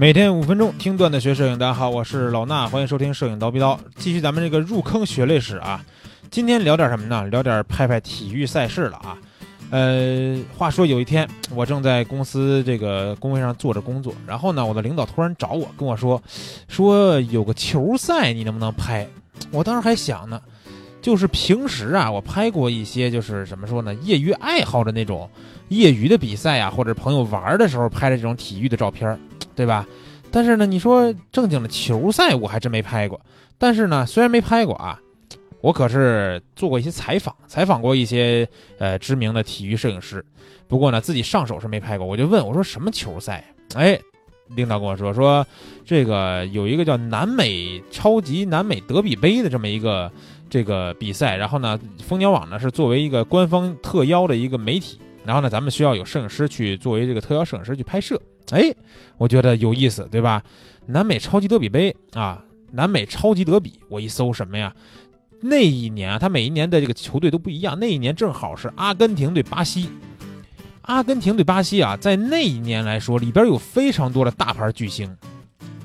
每天五分钟听段子学摄影，大家好，我是老衲，欢迎收听摄影刀逼刀，继续咱们这个入坑血泪史啊。今天聊点什么呢？聊点拍拍体育赛事了啊。呃，话说有一天，我正在公司这个工位上做着工作，然后呢，我的领导突然找我，跟我说，说有个球赛，你能不能拍？我当时还想呢，就是平时啊，我拍过一些，就是怎么说呢，业余爱好的那种业余的比赛啊，或者朋友玩的时候拍的这种体育的照片。对吧？但是呢，你说正经的球赛我还真没拍过。但是呢，虽然没拍过啊，我可是做过一些采访，采访过一些呃知名的体育摄影师。不过呢，自己上手是没拍过。我就问我说什么球赛？哎，领导跟我说说这个有一个叫南美超级南美德比杯的这么一个这个比赛。然后呢，蜂鸟网呢是作为一个官方特邀的一个媒体。然后呢，咱们需要有摄影师去作为这个特邀摄影师去拍摄。哎，我觉得有意思，对吧？南美超级德比杯啊，南美超级德比，我一搜什么呀？那一年啊，他每一年的这个球队都不一样。那一年正好是阿根廷对巴西，阿根廷对巴西啊，在那一年来说，里边有非常多的大牌巨星。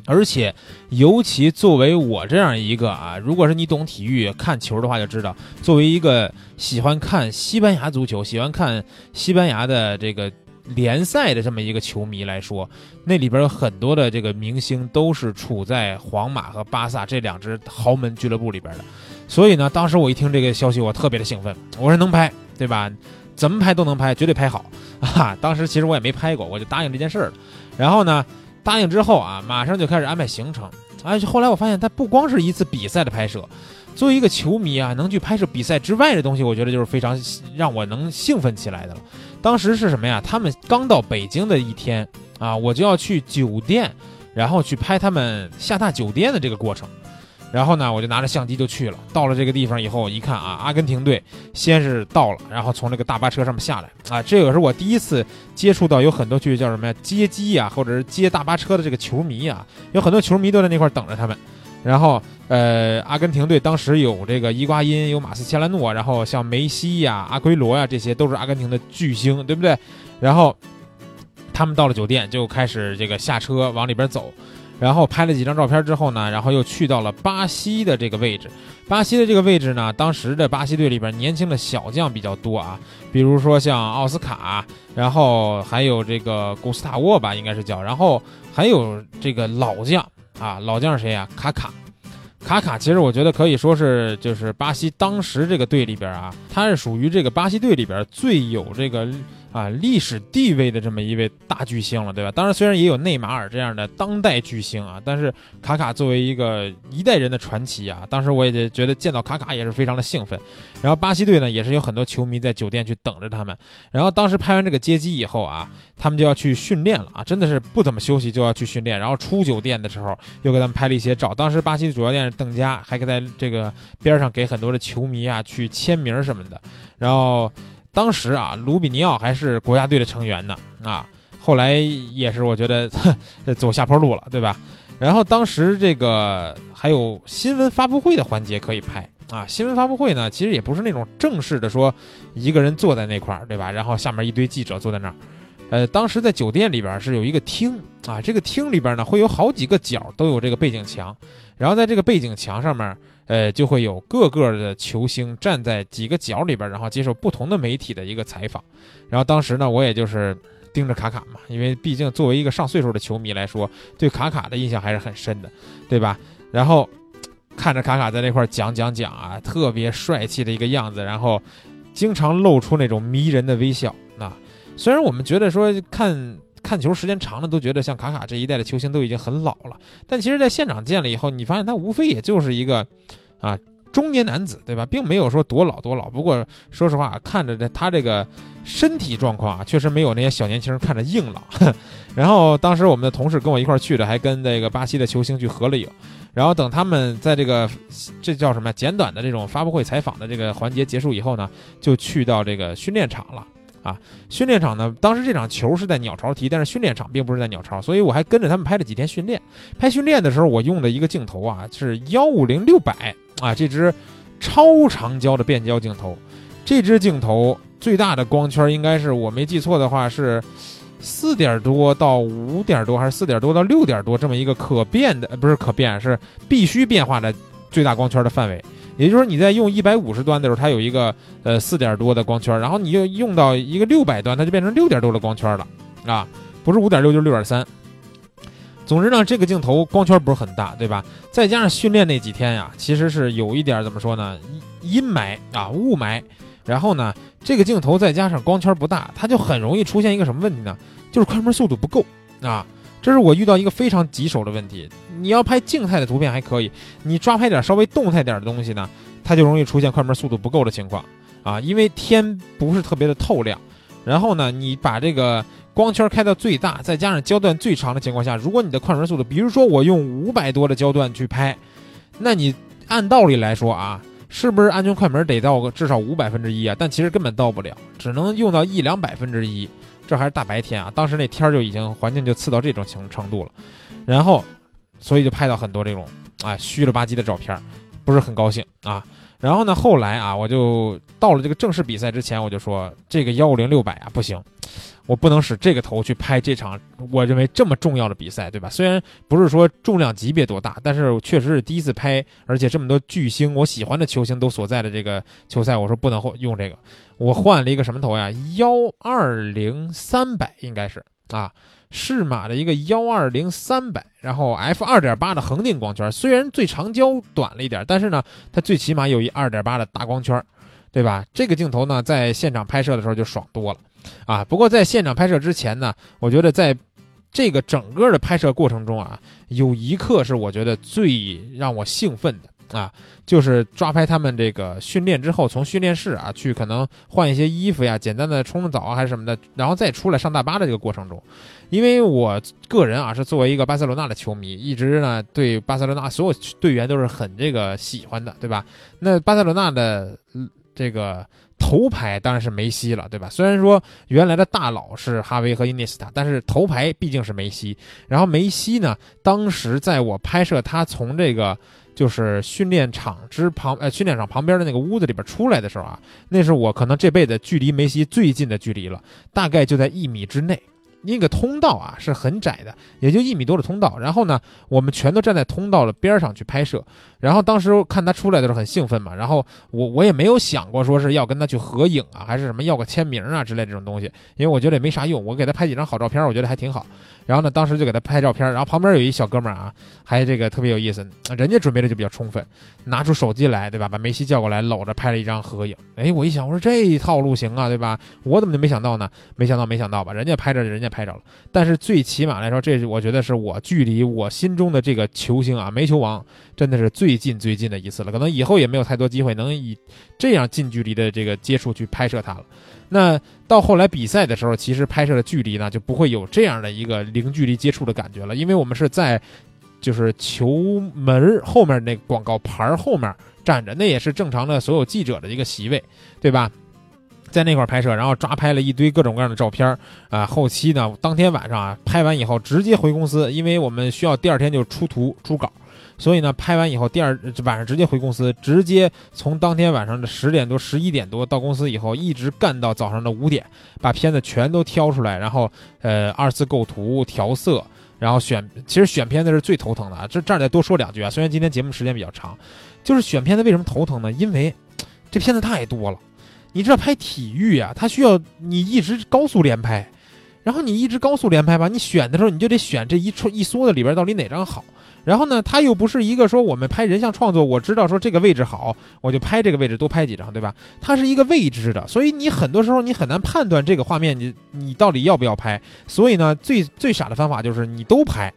而且，尤其作为我这样一个啊，如果是你懂体育、看球的话，就知道，作为一个喜欢看西班牙足球、喜欢看西班牙的这个联赛的这么一个球迷来说，那里边有很多的这个明星都是处在皇马和巴萨这两支豪门俱乐部里边的。所以呢，当时我一听这个消息，我特别的兴奋，我说能拍，对吧？怎么拍都能拍，绝对拍好啊！当时其实我也没拍过，我就答应这件事儿了。然后呢？答应之后啊，马上就开始安排行程。哎，后来我发现，他不光是一次比赛的拍摄，作为一个球迷啊，能去拍摄比赛之外的东西，我觉得就是非常让我能兴奋起来的了。当时是什么呀？他们刚到北京的一天啊，我就要去酒店，然后去拍他们下榻酒店的这个过程。然后呢，我就拿着相机就去了。到了这个地方以后，一看啊，阿根廷队先是到了，然后从这个大巴车上面下来啊，这个是我第一次接触到有很多去叫什么呀接机呀，或者是接大巴车的这个球迷啊，有很多球迷都在那块等着他们。然后呃，阿根廷队当时有这个伊瓜因，有马斯切拉诺，然后像梅西呀、阿圭罗呀，这些都是阿根廷的巨星，对不对？然后他们到了酒店就开始这个下车往里边走。然后拍了几张照片之后呢，然后又去到了巴西的这个位置。巴西的这个位置呢，当时的巴西队里边年轻的小将比较多啊，比如说像奥斯卡，然后还有这个古斯塔沃吧，应该是叫，然后还有这个老将啊，老将是谁呀？卡卡，卡卡其实我觉得可以说是就是巴西当时这个队里边啊，他是属于这个巴西队里边最有这个。啊，历史地位的这么一位大巨星了，对吧？当然，虽然也有内马尔这样的当代巨星啊，但是卡卡作为一个一代人的传奇啊，当时我也觉得见到卡卡也是非常的兴奋。然后巴西队呢，也是有很多球迷在酒店去等着他们。然后当时拍完这个接机以后啊，他们就要去训练了啊，真的是不怎么休息就要去训练。然后出酒店的时候又给他们拍了一些照。当时巴西主教练邓加，还在这个边上给很多的球迷啊去签名什么的。然后。当时啊，卢比尼奥还是国家队的成员呢啊，后来也是我觉得 走下坡路了，对吧？然后当时这个还有新闻发布会的环节可以拍啊，新闻发布会呢，其实也不是那种正式的说一个人坐在那块儿，对吧？然后下面一堆记者坐在那儿，呃，当时在酒店里边是有一个厅啊，这个厅里边呢会有好几个角都有这个背景墙，然后在这个背景墙上面。呃，就会有各个的球星站在几个角里边，然后接受不同的媒体的一个采访。然后当时呢，我也就是盯着卡卡嘛，因为毕竟作为一个上岁数的球迷来说，对卡卡的印象还是很深的，对吧？然后看着卡卡在那块讲讲讲啊，特别帅气的一个样子，然后经常露出那种迷人的微笑。那虽然我们觉得说看看球时间长了，都觉得像卡卡这一代的球星都已经很老了，但其实，在现场见了以后，你发现他无非也就是一个。啊，中年男子对吧，并没有说多老多老。不过说实话，看着这他这个身体状况啊，确实没有那些小年轻人看着硬朗。然后当时我们的同事跟我一块去的，还跟那个巴西的球星去合了影。然后等他们在这个这叫什么简短的这种发布会采访的这个环节结束以后呢，就去到这个训练场了。啊，训练场呢？当时这场球是在鸟巢踢，但是训练场并不是在鸟巢，所以我还跟着他们拍了几天训练。拍训练的时候，我用的一个镜头啊是幺五零六百啊，这支超长焦的变焦镜头。这支镜头最大的光圈应该是我没记错的话是四点多到五点多，还是四点多到六点多这么一个可变的，不是可变，是必须变化的最大光圈的范围。也就是说，你在用一百五十端的时候，它有一个呃四点多的光圈，然后你又用到一个六百端，它就变成六点多的光圈了啊，不是五点六就是六点三。总之呢，这个镜头光圈不是很大，对吧？再加上训练那几天呀，其实是有一点怎么说呢，阴霾啊，雾霾。然后呢，这个镜头再加上光圈不大，它就很容易出现一个什么问题呢？就是快门速度不够啊！这是我遇到一个非常棘手的问题。你要拍静态的图片还可以，你抓拍点稍微动态点的东西呢，它就容易出现快门速度不够的情况啊！因为天不是特别的透亮，然后呢，你把这个光圈开到最大，再加上焦段最长的情况下，如果你的快门速度，比如说我用五百多的焦段去拍，那你按道理来说啊。是不是安全快门得到个至少五百分之一啊？但其实根本到不了，只能用到一两百分之一。这还是大白天啊，当时那天就已经环境就刺到这种程程度了。然后，所以就拍到很多这种啊虚了吧唧的照片，不是很高兴啊。然后呢，后来啊，我就到了这个正式比赛之前，我就说这个幺五零六百啊不行。我不能使这个头去拍这场我认为这么重要的比赛，对吧？虽然不是说重量级别多大，但是确实是第一次拍，而且这么多巨星，我喜欢的球星都所在的这个球赛，我说不能用这个，我换了一个什么头呀？幺二零三百应该是啊，适马的一个幺二零三百，然后 f 二点八的恒定光圈，虽然最长焦短了一点，但是呢，它最起码有一二点八的大光圈，对吧？这个镜头呢，在现场拍摄的时候就爽多了。啊，不过在现场拍摄之前呢，我觉得在这个整个的拍摄过程中啊，有一刻是我觉得最让我兴奋的啊，就是抓拍他们这个训练之后，从训练室啊去可能换一些衣服呀，简单的冲冲澡啊还是什么的，然后再出来上大巴的这个过程中，因为我个人啊是作为一个巴塞罗那的球迷，一直呢对巴塞罗那所有队员都是很这个喜欢的，对吧？那巴塞罗那的这个。头牌当然是梅西了，对吧？虽然说原来的大佬是哈维和伊涅斯塔，但是头牌毕竟是梅西。然后梅西呢，当时在我拍摄他从这个就是训练场之旁，呃，训练场旁边的那个屋子里边出来的时候啊，那是我可能这辈子距离梅西最近的距离了，大概就在一米之内。那个通道啊是很窄的，也就一米多的通道。然后呢，我们全都站在通道的边上去拍摄。然后当时看他出来的时候很兴奋嘛，然后我我也没有想过说是要跟他去合影啊，还是什么要个签名啊之类这种东西，因为我觉得也没啥用。我给他拍几张好照片，我觉得还挺好。然后呢，当时就给他拍照片，然后旁边有一小哥们儿啊，还这个特别有意思，人家准备的就比较充分，拿出手机来，对吧？把梅西叫过来，搂着拍了一张合影。哎，我一想，我说这套路行啊，对吧？我怎么就没想到呢？没想到，没想到吧？人家拍着，人家拍着了。但是最起码来说，这是我觉得是我距离我心中的这个球星啊，煤球王，真的是最近最近的一次了。可能以后也没有太多机会能以这样近距离的这个接触去拍摄他了。那到后来比赛的时候，其实拍摄的距离呢就不会有这样的一个零距离接触的感觉了，因为我们是在就是球门后面那广告牌后面站着，那也是正常的所有记者的一个席位，对吧？在那块拍摄，然后抓拍了一堆各种各样的照片啊。后期呢，当天晚上啊拍完以后直接回公司，因为我们需要第二天就出图出稿。所以呢，拍完以后，第二晚上直接回公司，直接从当天晚上的十点多、十一点多到公司以后，一直干到早上的五点，把片子全都挑出来，然后呃二次构图、调色，然后选。其实选片子是最头疼的啊！这这儿再多说两句啊。虽然今天节目时间比较长，就是选片子为什么头疼呢？因为这片子太多了。你知道拍体育啊，它需要你一直高速连拍，然后你一直高速连拍吧，你选的时候你就得选这一撮一梭子里边到底哪张好。然后呢，它又不是一个说我们拍人像创作，我知道说这个位置好，我就拍这个位置多拍几张，对吧？它是一个未知的，所以你很多时候你很难判断这个画面你你到底要不要拍。所以呢，最最傻的方法就是你都拍。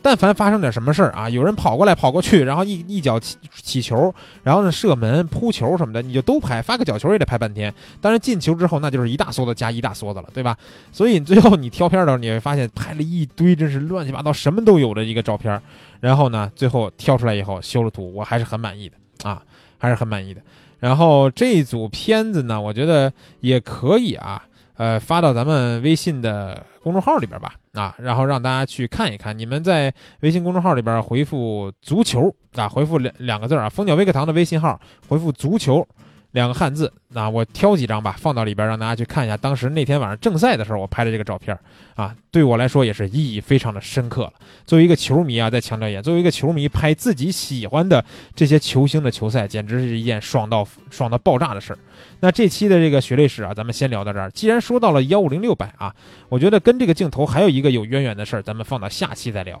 但凡发生点什么事儿啊，有人跑过来跑过去，然后一一脚起起球，然后呢射门扑球什么的，你就都拍，发个角球也得拍半天。当然进球之后，那就是一大梭子加一大梭子了，对吧？所以最后你挑片的时候，你会发现拍了一堆，真是乱七八糟什么都有的一个照片。然后呢，最后挑出来以后修了图，我还是很满意的啊，还是很满意的。然后这组片子呢，我觉得也可以啊。呃，发到咱们微信的公众号里边吧，啊，然后让大家去看一看。你们在微信公众号里边回复“足球”啊，回复两两个字啊，蜂鸟微课堂的微信号，回复“足球”，两个汉字，那我挑几张吧，放到里边让大家去看一下。当时那天晚上正赛的时候，我拍的这个照片啊，对我来说也是意义非常的深刻了。作为一个球迷啊，再强调一下，作为一个球迷拍自己喜欢的这些球星的球赛，简直是一件爽到爽到爆炸的事儿。那这期的这个血泪史啊，咱们先聊到这儿。既然说到了幺五零六百啊，我觉得跟这个镜头还有一个有渊源的事儿，咱们放到下期再聊。